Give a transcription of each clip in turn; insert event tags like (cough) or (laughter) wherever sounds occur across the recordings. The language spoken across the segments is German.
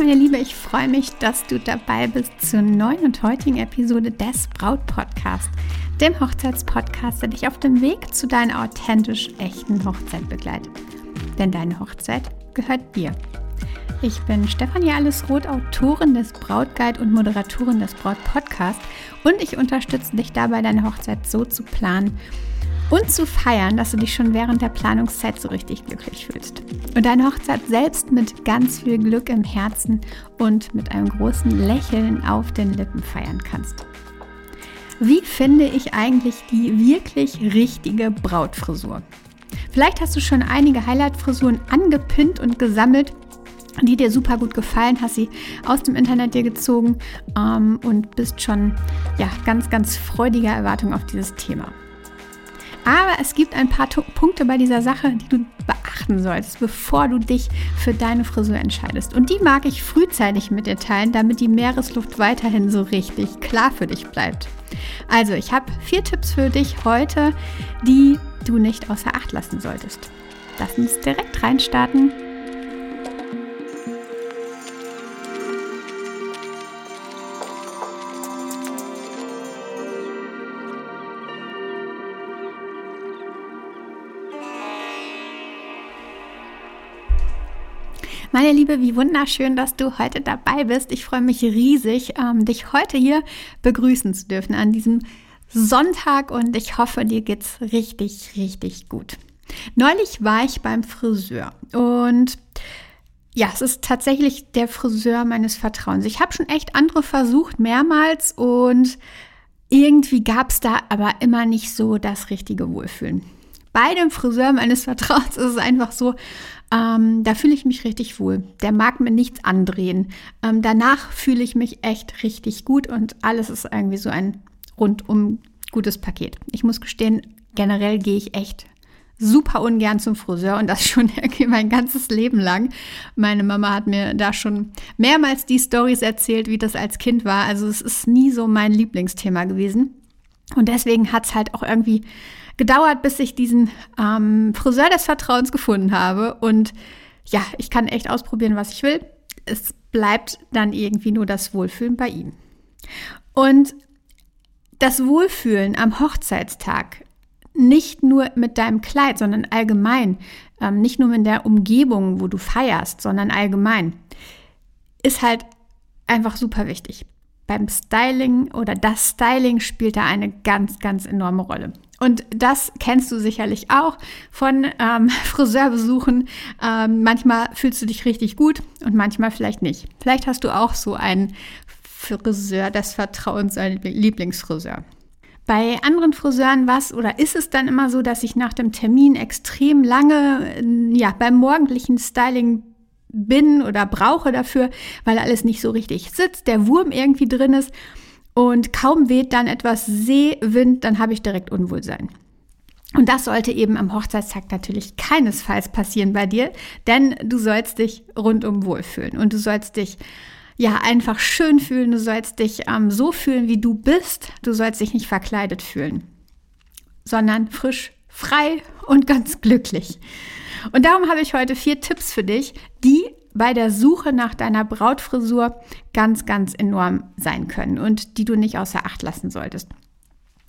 Meine Liebe, ich freue mich, dass du dabei bist zur neuen und heutigen Episode des Braut Podcast, dem Hochzeitspodcast, der dich auf dem Weg zu deiner authentisch echten Hochzeit begleitet. Denn deine Hochzeit gehört dir. Ich bin Stefanie Allesroth, Autorin des Brautguide und Moderatorin des Braut Podcast und ich unterstütze dich dabei, deine Hochzeit so zu planen, und zu feiern, dass du dich schon während der Planungszeit so richtig glücklich fühlst. Und deine Hochzeit selbst mit ganz viel Glück im Herzen und mit einem großen Lächeln auf den Lippen feiern kannst. Wie finde ich eigentlich die wirklich richtige Brautfrisur? Vielleicht hast du schon einige Highlight-Frisuren angepinnt und gesammelt, die dir super gut gefallen, hast sie aus dem Internet dir gezogen ähm, und bist schon ja, ganz, ganz freudiger Erwartung auf dieses Thema. Aber es gibt ein paar Punkte bei dieser Sache, die du beachten solltest, bevor du dich für deine Frisur entscheidest. Und die mag ich frühzeitig mit dir teilen, damit die Meeresluft weiterhin so richtig klar für dich bleibt. Also, ich habe vier Tipps für dich heute, die du nicht außer Acht lassen solltest. Lass uns direkt reinstarten Meine Liebe, wie wunderschön, dass du heute dabei bist. Ich freue mich riesig, ähm, dich heute hier begrüßen zu dürfen an diesem Sonntag und ich hoffe, dir geht's richtig, richtig gut. Neulich war ich beim Friseur und ja, es ist tatsächlich der Friseur meines Vertrauens. Ich habe schon echt andere versucht, mehrmals und irgendwie gab es da aber immer nicht so das richtige Wohlfühlen. Bei dem Friseur meines Vertrauens ist es einfach so, ähm, da fühle ich mich richtig wohl. Der mag mir nichts andrehen. Ähm, danach fühle ich mich echt richtig gut und alles ist irgendwie so ein rundum gutes Paket. Ich muss gestehen, generell gehe ich echt super ungern zum Friseur und das (laughs) schon irgendwie mein ganzes Leben lang. Meine Mama hat mir da schon mehrmals die Stories erzählt, wie das als Kind war. Also es ist nie so mein Lieblingsthema gewesen. Und deswegen hat es halt auch irgendwie gedauert, bis ich diesen ähm, Friseur des Vertrauens gefunden habe. Und ja, ich kann echt ausprobieren, was ich will. Es bleibt dann irgendwie nur das Wohlfühlen bei ihm. Und das Wohlfühlen am Hochzeitstag, nicht nur mit deinem Kleid, sondern allgemein, ähm, nicht nur in der Umgebung, wo du feierst, sondern allgemein, ist halt einfach super wichtig. Beim Styling oder das Styling spielt da eine ganz, ganz enorme Rolle. Und das kennst du sicherlich auch von ähm, (laughs) Friseurbesuchen. Ähm, manchmal fühlst du dich richtig gut und manchmal vielleicht nicht. Vielleicht hast du auch so einen Friseur des Vertrauens, einen Lieblingsfriseur. Bei anderen Friseuren was oder ist es dann immer so, dass ich nach dem Termin extrem lange ja, beim morgendlichen Styling bin oder brauche dafür, weil alles nicht so richtig sitzt, der Wurm irgendwie drin ist und kaum weht dann etwas Seewind, dann habe ich direkt Unwohlsein. Und das sollte eben am Hochzeitstag natürlich keinesfalls passieren bei dir, denn du sollst dich rundum wohlfühlen und du sollst dich ja einfach schön fühlen, du sollst dich ähm, so fühlen, wie du bist, du sollst dich nicht verkleidet fühlen, sondern frisch, frei und (laughs) ganz glücklich. Und darum habe ich heute vier Tipps für dich, die bei der Suche nach deiner Brautfrisur ganz, ganz enorm sein können und die du nicht außer Acht lassen solltest.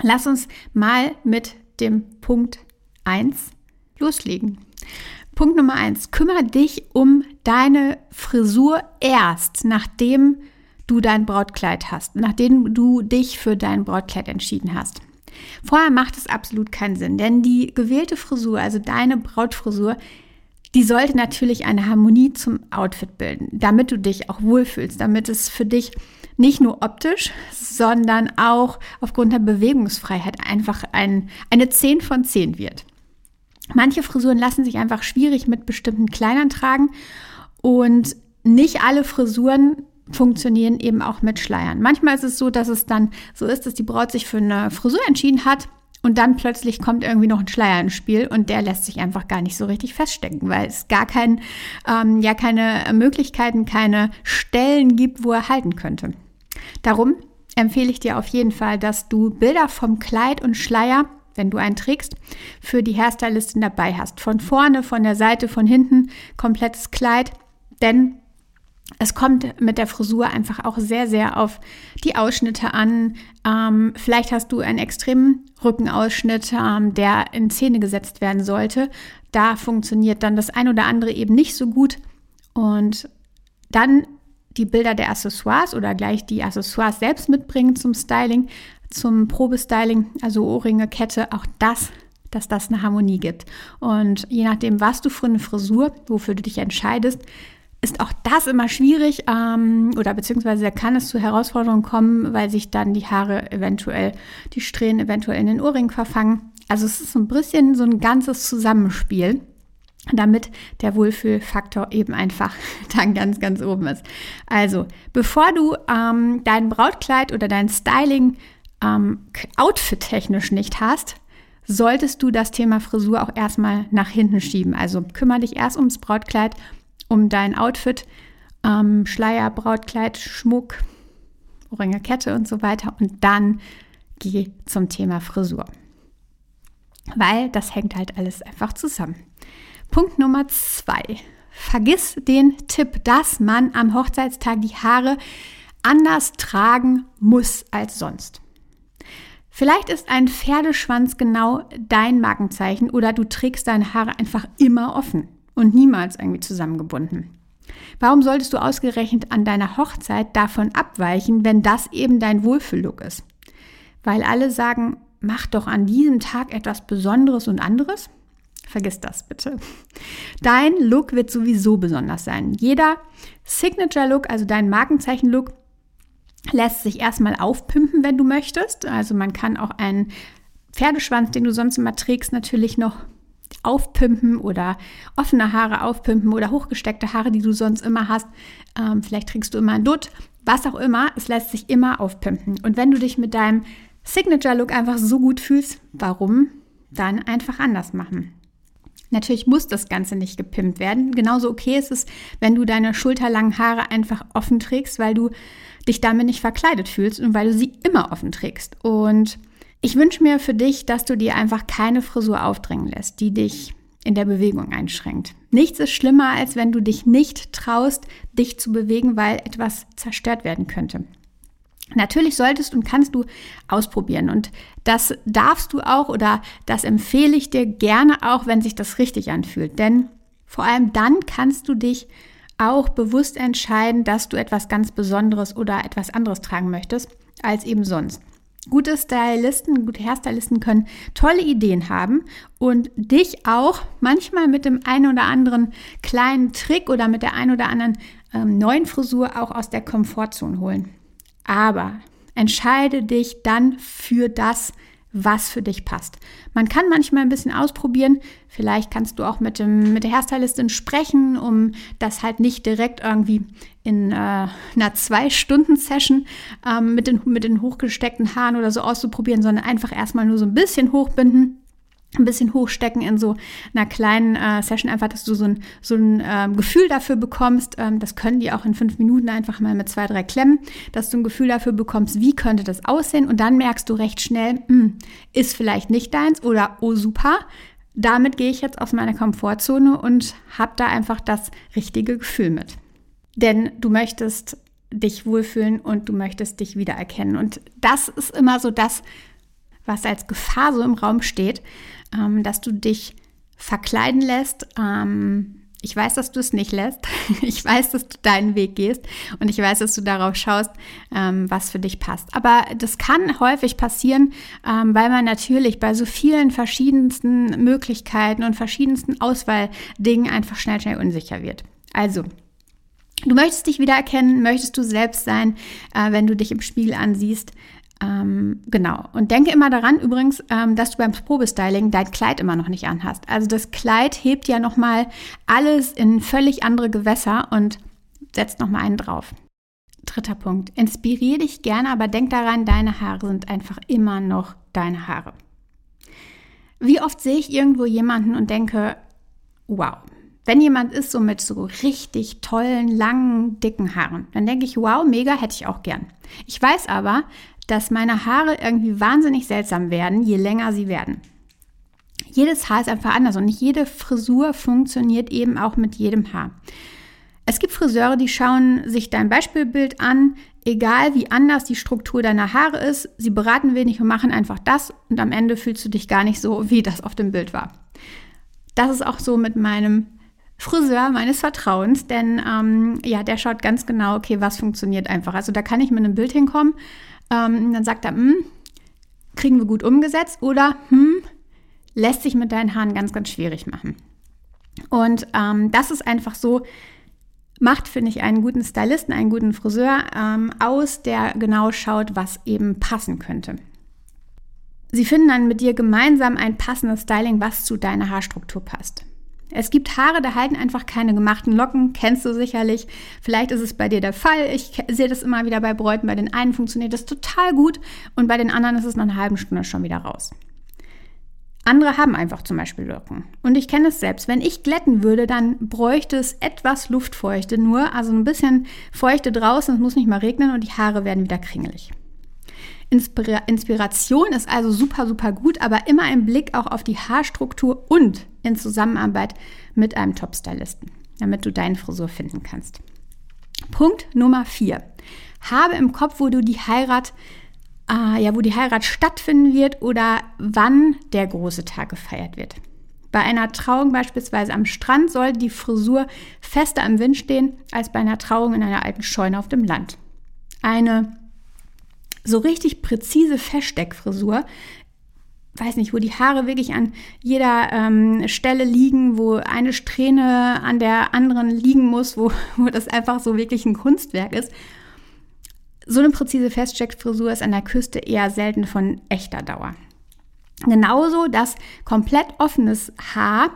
Lass uns mal mit dem Punkt 1 loslegen. Punkt Nummer 1. Kümmere dich um deine Frisur erst, nachdem du dein Brautkleid hast, nachdem du dich für dein Brautkleid entschieden hast. Vorher macht es absolut keinen Sinn, denn die gewählte Frisur, also deine Brautfrisur, die sollte natürlich eine Harmonie zum Outfit bilden, damit du dich auch wohlfühlst, damit es für dich nicht nur optisch, sondern auch aufgrund der Bewegungsfreiheit einfach ein, eine 10 von 10 wird. Manche Frisuren lassen sich einfach schwierig mit bestimmten Kleidern tragen und nicht alle Frisuren funktionieren eben auch mit Schleiern. Manchmal ist es so, dass es dann so ist, dass die Braut sich für eine Frisur entschieden hat und dann plötzlich kommt irgendwie noch ein Schleier ins Spiel und der lässt sich einfach gar nicht so richtig feststecken, weil es gar kein, ähm, ja keine Möglichkeiten, keine Stellen gibt, wo er halten könnte. Darum empfehle ich dir auf jeden Fall, dass du Bilder vom Kleid und Schleier, wenn du einen trägst, für die Hairstylistin dabei hast. Von vorne, von der Seite, von hinten, komplettes Kleid. Denn Es kommt mit der Frisur einfach auch sehr, sehr auf die Ausschnitte an. Ähm, vielleicht hast du einen extremen Rückenausschnitt, ähm, der in Szene gesetzt werden sollte. Da funktioniert dann das ein oder andere eben nicht so gut. Und dann die Bilder der Accessoires oder gleich die Accessoires selbst mitbringen zum Styling, zum Probestyling, also Ohrringe, Kette, auch das, dass das eine Harmonie gibt. Und je nachdem, was du für eine Frisur, wofür du dich entscheidest, ist auch das immer schwierig ähm, oder beziehungsweise kann es zu Herausforderungen kommen, weil sich dann die Haare eventuell, die Strähnen eventuell in den Ohrringen verfangen. Also es ist ein bisschen so ein ganzes Zusammenspiel, damit der Wohlfühlfaktor eben einfach (laughs) dann ganz, ganz oben ist. Also bevor du ähm, dein Brautkleid oder dein Styling ähm, outfit-technisch nicht hast, solltest du das Thema Frisur auch erstmal nach hinten schieben. Also kümmere dich erst ums Brautkleid um dein Outfit, ähm, Schleier, Brautkleid, Schmuck, Ohrringe, Kette und so weiter. Und dann geh zum Thema Frisur. Weil das hängt halt alles einfach zusammen. Punkt Nummer zwei. Vergiss den Tipp, dass man am Hochzeitstag die Haare anders tragen muss als sonst. Vielleicht ist ein Pferdeschwanz genau dein Markenzeichen oder du trägst deine Haare einfach immer offen und niemals irgendwie zusammengebunden. Warum solltest du ausgerechnet an deiner Hochzeit davon abweichen, wenn das eben dein Wohlfühllook ist? Weil alle sagen, mach doch an diesem Tag etwas Besonderes und anderes? Vergiss das bitte. Dein Look wird sowieso besonders sein. Jeder Signature-Look, also dein Markenzeichen-Look, lässt sich erstmal aufpimpen, wenn du möchtest. Also man kann auch einen Pferdeschwanz, den du sonst immer trägst, natürlich noch aufpimpen oder offene Haare aufpimpen oder hochgesteckte Haare, die du sonst immer hast. Ähm, vielleicht trägst du immer ein Dutt, was auch immer. Es lässt sich immer aufpimpen. Und wenn du dich mit deinem Signature-Look einfach so gut fühlst, warum dann einfach anders machen? Natürlich muss das Ganze nicht gepimpt werden. Genauso okay ist es, wenn du deine schulterlangen Haare einfach offen trägst, weil du dich damit nicht verkleidet fühlst und weil du sie immer offen trägst. Und ich wünsche mir für dich, dass du dir einfach keine Frisur aufdrängen lässt, die dich in der Bewegung einschränkt. Nichts ist schlimmer, als wenn du dich nicht traust, dich zu bewegen, weil etwas zerstört werden könnte. Natürlich solltest und kannst du ausprobieren und das darfst du auch oder das empfehle ich dir gerne auch, wenn sich das richtig anfühlt. Denn vor allem dann kannst du dich auch bewusst entscheiden, dass du etwas ganz Besonderes oder etwas anderes tragen möchtest als eben sonst. Gute Stylisten, gute Hairstylisten können tolle Ideen haben und dich auch manchmal mit dem einen oder anderen kleinen Trick oder mit der einen oder anderen ähm, neuen Frisur auch aus der Komfortzone holen. Aber entscheide dich dann für das, was für dich passt. Man kann manchmal ein bisschen ausprobieren. Vielleicht kannst du auch mit, dem, mit der Hairstylistin sprechen, um das halt nicht direkt irgendwie in äh, einer Zwei-Stunden-Session ähm, mit, den, mit den hochgesteckten Haaren oder so auszuprobieren, sondern einfach erstmal nur so ein bisschen hochbinden ein bisschen hochstecken in so einer kleinen äh, Session, einfach, dass du so ein, so ein ähm, Gefühl dafür bekommst. Ähm, das können die auch in fünf Minuten einfach mal mit zwei, drei Klemmen, dass du ein Gefühl dafür bekommst, wie könnte das aussehen. Und dann merkst du recht schnell, mh, hm, ist vielleicht nicht deins oder oh super. Damit gehe ich jetzt aus meiner Komfortzone und habe da einfach das richtige Gefühl mit. Denn du möchtest dich wohlfühlen und du möchtest dich wiedererkennen. Und das ist immer so das, was als Gefahr so im Raum steht, ähm, dass du dich verkleiden lässt. Ähm, ich weiß, dass du es nicht lässt. (laughs) Ich weiß, dass du deinen Weg gehst und ich weiß, dass du darauf schaust, ähm, was für dich passt. Aber das kann häufig passieren, ähm, weil man natürlich bei so vielen verschiedensten Möglichkeiten und verschiedensten Auswahldingen einfach schnell, schnell unsicher wird. Also, Du möchtest dich wiedererkennen, möchtest du selbst sein, äh, wenn du dich im Spiegel ansiehst. Ähm, genau. Und denke immer daran übrigens, ähm, dass du beim Probestyling dein Kleid immer noch nicht anhast. Also das Kleid hebt ja nochmal alles in völlig andere Gewässer und setzt nochmal einen drauf. Dritter Punkt. Inspiriere dich gerne, aber denk daran, deine Haare sind einfach immer noch deine Haare. Wie oft sehe ich irgendwo jemanden und denke, wow, wenn jemand ist so mit so richtig tollen, langen, dicken Haaren, dann denke ich, wow, mega, hätte ich auch gern. Ich weiß aber, dass meine Haare irgendwie wahnsinnig seltsam werden, je länger sie werden. Jedes Haar ist einfach anders und nicht jede Frisur funktioniert eben auch mit jedem Haar. Es gibt Friseure, die schauen sich dein Beispielbild an, egal wie anders die Struktur deiner Haare ist. Sie beraten wenig und machen einfach das und am Ende fühlst du dich gar nicht so, wie das auf dem Bild war. Das ist auch so mit meinem Friseur meines Vertrauens, denn ähm, ja, der schaut ganz genau, okay, was funktioniert einfach. Also da kann ich mit einem Bild hinkommen, ähm, dann sagt er, hm, kriegen wir gut umgesetzt oder hm, lässt sich mit deinen Haaren ganz, ganz schwierig machen. Und ähm, das ist einfach so, macht, finde ich, einen guten Stylisten, einen guten Friseur ähm, aus, der genau schaut, was eben passen könnte. Sie finden dann mit dir gemeinsam ein passendes Styling, was zu deiner Haarstruktur passt. Es gibt Haare, da halten einfach keine gemachten Locken, kennst du sicherlich. Vielleicht ist es bei dir der Fall. Ich sehe das immer wieder bei Bräuten. Bei den einen funktioniert das total gut und bei den anderen ist es nach einer halben Stunde schon wieder raus. Andere haben einfach zum Beispiel Locken. Und ich kenne es selbst. Wenn ich glätten würde, dann bräuchte es etwas Luftfeuchte nur, also ein bisschen Feuchte draußen, es muss nicht mal regnen und die Haare werden wieder kringelig. Inspira Inspiration ist also super, super gut, aber immer ein Blick auch auf die Haarstruktur und in Zusammenarbeit mit einem Top-Stylisten, damit du deine Frisur finden kannst. Punkt Nummer 4. Habe im Kopf, wo du die Heirat, äh, ja, wo die Heirat stattfinden wird oder wann der große Tag gefeiert wird. Bei einer Trauung beispielsweise am Strand sollte die Frisur fester am Wind stehen als bei einer Trauung in einer alten Scheune auf dem Land. Eine so richtig präzise Feststeckfrisur. Weiß nicht, wo die Haare wirklich an jeder ähm, Stelle liegen, wo eine Strähne an der anderen liegen muss, wo, (laughs) wo das einfach so wirklich ein Kunstwerk ist. So eine präzise Feststeckfrisur ist an der Küste eher selten von echter Dauer. Genauso das komplett offenes Haar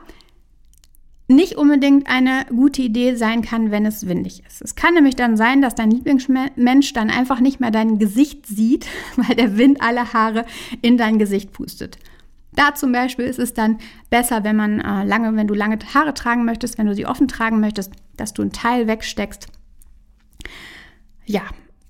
nicht unbedingt eine gute Idee sein kann, wenn es windig ist. Es kann nämlich dann sein, dass dein Lieblingsmensch dann einfach nicht mehr dein Gesicht sieht, (laughs) weil der Wind alle Haare in dein Gesicht pustet. Da zum Beispiel ist es dann besser, wenn man äh, lange, wenn du lange Haare tragen möchtest, wenn du sie offen tragen möchtest, dass du einen Teil wegsteckst. Ja,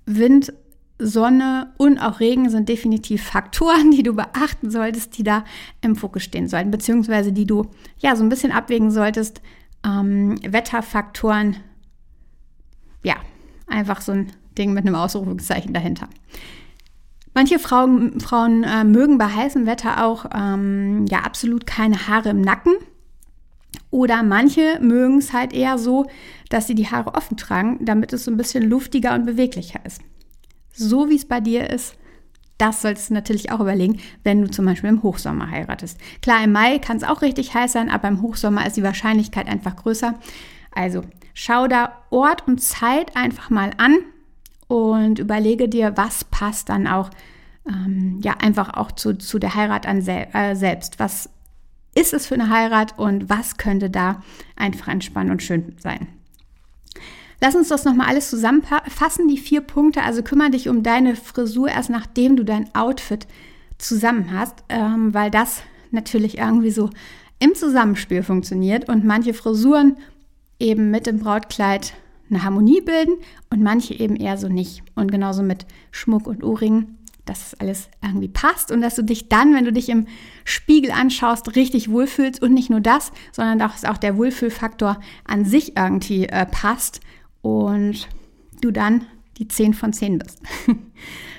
Wind Sonne und auch Regen sind definitiv Faktoren, (laughs) die du beachten solltest, die da im Fokus stehen sollten, beziehungsweise die du ja so ein bisschen abwägen solltest. Ähm, Wetterfaktoren, ja, einfach so ein Ding mit einem Ausrufungszeichen dahinter. Manche Frauen, Frauen äh, mögen bei heißem Wetter auch ähm, ja absolut keine Haare im Nacken. Oder manche mögen es halt eher so, dass sie die Haare offen tragen, damit es so ein bisschen luftiger und beweglicher ist so wie es bei dir ist, das solltest du natürlich auch überlegen, wenn du zum Beispiel im Hochsommer heiratest. Klar, im Mai kann es auch richtig heiß sein, aber im Hochsommer ist die Wahrscheinlichkeit einfach größer. Also schau da Ort und Zeit einfach mal an und überlege dir, was passt dann auch, ähm, ja, einfach auch zu, zu der Heirat an sel äh, selbst. Was ist es für eine Heirat und was könnte da einfach entspannen und schön sein? Lass uns das nochmal alles zusammenfassen, die vier Punkte. Also kümmere dich um deine Frisur erst nachdem du dein Outfit zusammen hast, ähm, weil das natürlich irgendwie so im Zusammenspiel funktioniert und manche Frisuren eben mit dem Brautkleid eine Harmonie bilden und manche eben eher so nicht. Und genauso mit Schmuck und Ohrringen, dass es alles irgendwie passt und dass du dich dann, wenn du dich im Spiegel anschaust, richtig wohlfühlst und nicht nur das, sondern dass auch der Wohlfühlfaktor an sich irgendwie äh, passt und du dann die 10 von 10 bist. (laughs)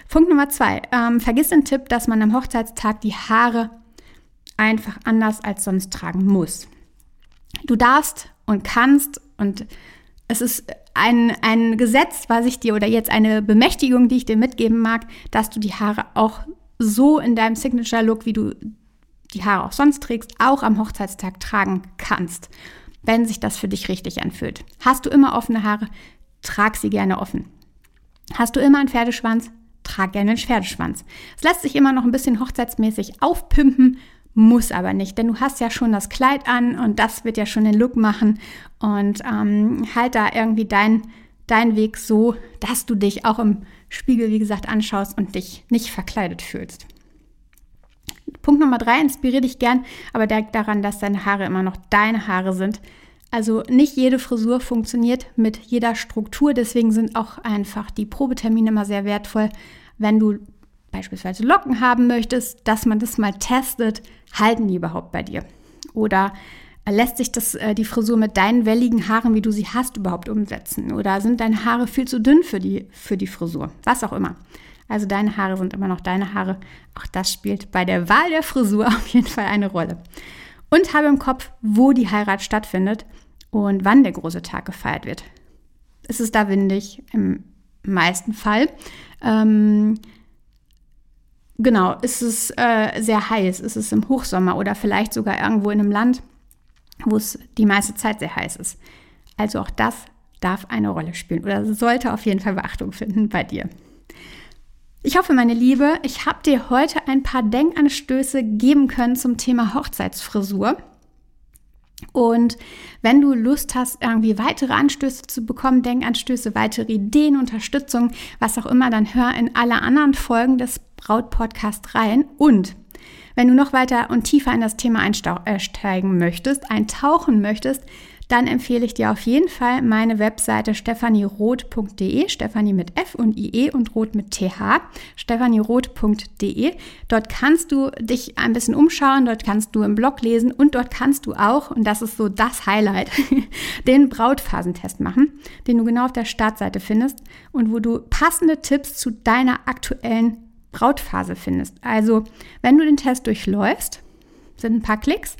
Punkt Nummer zwei. Ähm, vergiss den Tipp, dass man am Hochzeitstag die Haare einfach anders als sonst tragen muss. Du darfst und kannst und es ist ein, ein Gesetz, was ich dir oder jetzt eine Bemächtigung, die ich dir mitgeben mag, dass du die Haare auch so in deinem Signature-Look, wie du die Haare auch sonst trägst, auch am Hochzeitstag tragen kannst wenn sich das für dich richtig anfühlt. Hast du immer offene Haare, trag sie gerne offen. Hast du immer einen Pferdeschwanz, trag gerne einen Pferdeschwanz. Es lässt sich immer noch ein bisschen hochzeitsmäßig aufpimpen, muss aber nicht, denn du hast ja schon das Kleid an und das wird ja schon den Look machen und ähm, halt da irgendwie dein, dein Weg so, dass du dich auch im Spiegel, wie gesagt, anschaust und dich nicht verkleidet fühlst. Punkt Nummer drei, inspiriere dich gern, aber denk daran, dass deine Haare immer noch deine Haare sind. Also nicht jede Frisur funktioniert mit jeder Struktur, deswegen sind auch einfach die Probetermine immer sehr wertvoll, wenn du beispielsweise Locken haben möchtest, dass man das mal testet, halten die überhaupt bei dir? Oder lässt sich das, äh, die Frisur mit deinen welligen Haaren, wie du sie hast, überhaupt umsetzen? Oder sind deine Haare viel zu dünn für die, für die Frisur? Was auch immer. Also deine Haare sind immer noch deine Haare. Auch das spielt bei der Wahl der Frisur (laughs) auf jeden Fall eine Rolle. Und habe im Kopf, wo die Heirat stattfindet und wann der große Tag gefeiert wird. Ist es da windig? Im meisten Fall. Ähm, genau, ist es äh, sehr heiß? Ist es im Hochsommer oder vielleicht sogar irgendwo in einem Land, wo es die meiste Zeit sehr heiß ist? Also auch das darf eine Rolle spielen oder sollte auf jeden Fall Beachtung finden bei dir. Ich hoffe, meine Liebe, ich habe dir heute ein paar Denkanstöße geben können zum Thema Hochzeitsfrisur. Und wenn du Lust hast, irgendwie weitere Anstöße zu bekommen, Denkanstöße, weitere Ideen, Unterstützung, was auch immer, dann hör in alle anderen Folgen des Braut-Podcast rein. Und wenn du noch weiter und tiefer in das Thema einsteigen möchtest, eintauchen möchtest, dann empfehle ich dir auf jeden Fall meine Webseite stephanieroth.de, Stephanie mit F und IE und Roth mit TH, stephanieroth.de. Dort kannst du dich ein bisschen umschauen, dort kannst du im Blog lesen und dort kannst du auch, und das ist so das Highlight, (laughs) den Brautphasentest machen, den du genau auf der Startseite findest und wo du passende Tipps zu deiner aktuellen Brautphase findest. Also, wenn du den Test durchläufst, sind ein paar Klicks,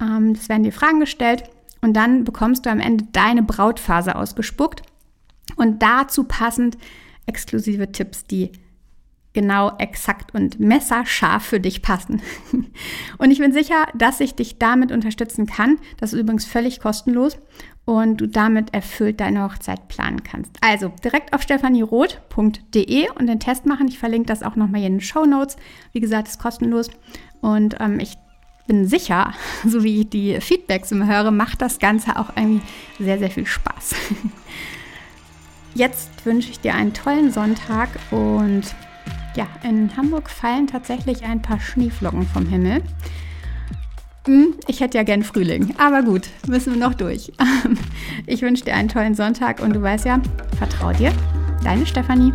ähm, es werden dir Fragen gestellt und dann bekommst du am Ende deine Brautphase ausgespuckt und dazu passend exklusive Tipps, die genau, exakt und messerscharf für dich passen. (laughs) Und ich bin sicher, dass ich dich damit unterstützen kann. Das ist übrigens völlig kostenlos und du damit erfüllt deine Hochzeit planen kannst. Also direkt auf stephanieroth.de und den Test machen. Ich verlinke das auch nochmal hier in den Show Notes. Wie gesagt, ist kostenlos und ähm, ich bin sicher, (laughs) so wie ich die Feedbacks immer höre, macht das Ganze auch irgendwie sehr, sehr viel Spaß. (laughs) Jetzt wünsche ich dir einen tollen Sonntag und ja, in Hamburg fallen tatsächlich ein paar Schneeflocken vom Himmel. Hm, ich hätte ja gern Frühling, aber gut, müssen wir noch durch. (laughs) Ich wünsche dir einen tollen Sonntag und du weißt ja, vertrau dir, deine Stefanie.